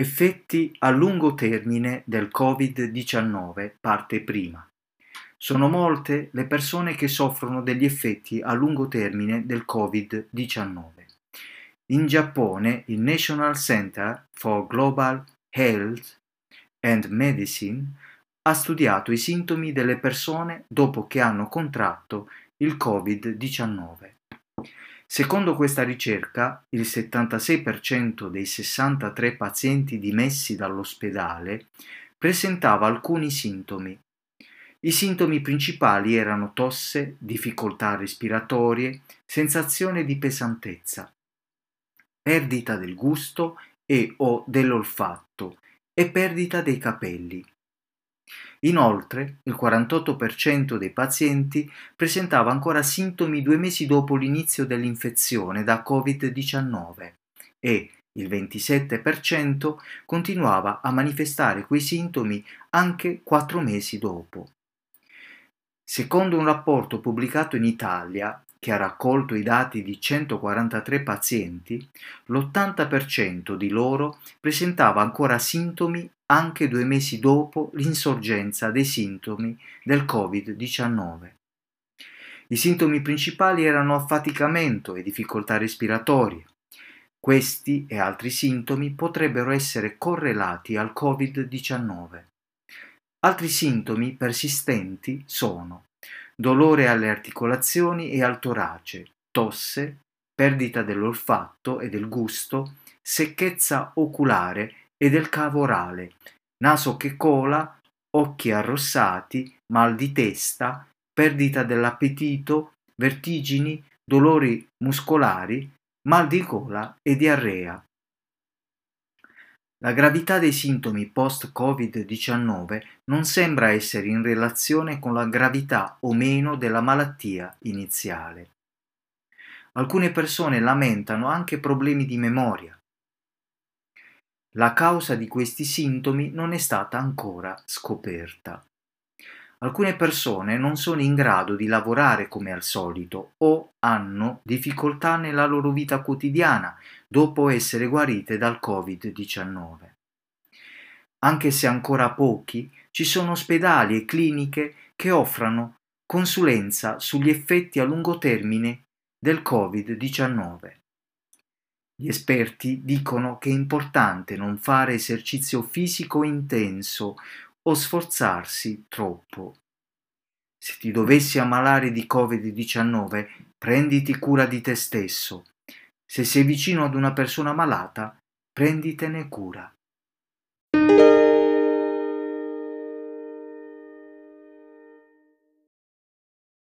Effetti a lungo termine del Covid-19, parte prima. Sono molte le persone che soffrono degli effetti a lungo termine del Covid-19. In Giappone il National Center for Global Health and Medicine ha studiato i sintomi delle persone dopo che hanno contratto il Covid-19. Secondo questa ricerca, il 76% dei 63 pazienti dimessi dall'ospedale presentava alcuni sintomi. I sintomi principali erano tosse, difficoltà respiratorie, sensazione di pesantezza, perdita del gusto e o dell'olfatto e perdita dei capelli. Inoltre, il 48% dei pazienti presentava ancora sintomi due mesi dopo l'inizio dell'infezione da Covid-19 e il 27% continuava a manifestare quei sintomi anche quattro mesi dopo. Secondo un rapporto pubblicato in Italia, che ha raccolto i dati di 143 pazienti, l'80% di loro presentava ancora sintomi anche due mesi dopo l'insorgenza dei sintomi del Covid-19. I sintomi principali erano affaticamento e difficoltà respiratorie. Questi e altri sintomi potrebbero essere correlati al Covid-19. Altri sintomi persistenti sono dolore alle articolazioni e al torace, tosse, perdita dell'olfatto e del gusto, secchezza oculare e del cavo orale, naso che cola, occhi arrossati, mal di testa, perdita dell'appetito, vertigini, dolori muscolari, mal di gola e diarrea. La gravità dei sintomi post-Covid-19 non sembra essere in relazione con la gravità o meno della malattia iniziale. Alcune persone lamentano anche problemi di memoria. La causa di questi sintomi non è stata ancora scoperta. Alcune persone non sono in grado di lavorare come al solito o hanno difficoltà nella loro vita quotidiana dopo essere guarite dal Covid-19. Anche se ancora pochi, ci sono ospedali e cliniche che offrono consulenza sugli effetti a lungo termine del Covid-19. Gli esperti dicono che è importante non fare esercizio fisico intenso o sforzarsi troppo. Se ti dovessi ammalare di Covid-19, prenditi cura di te stesso. Se sei vicino ad una persona malata, prenditene cura.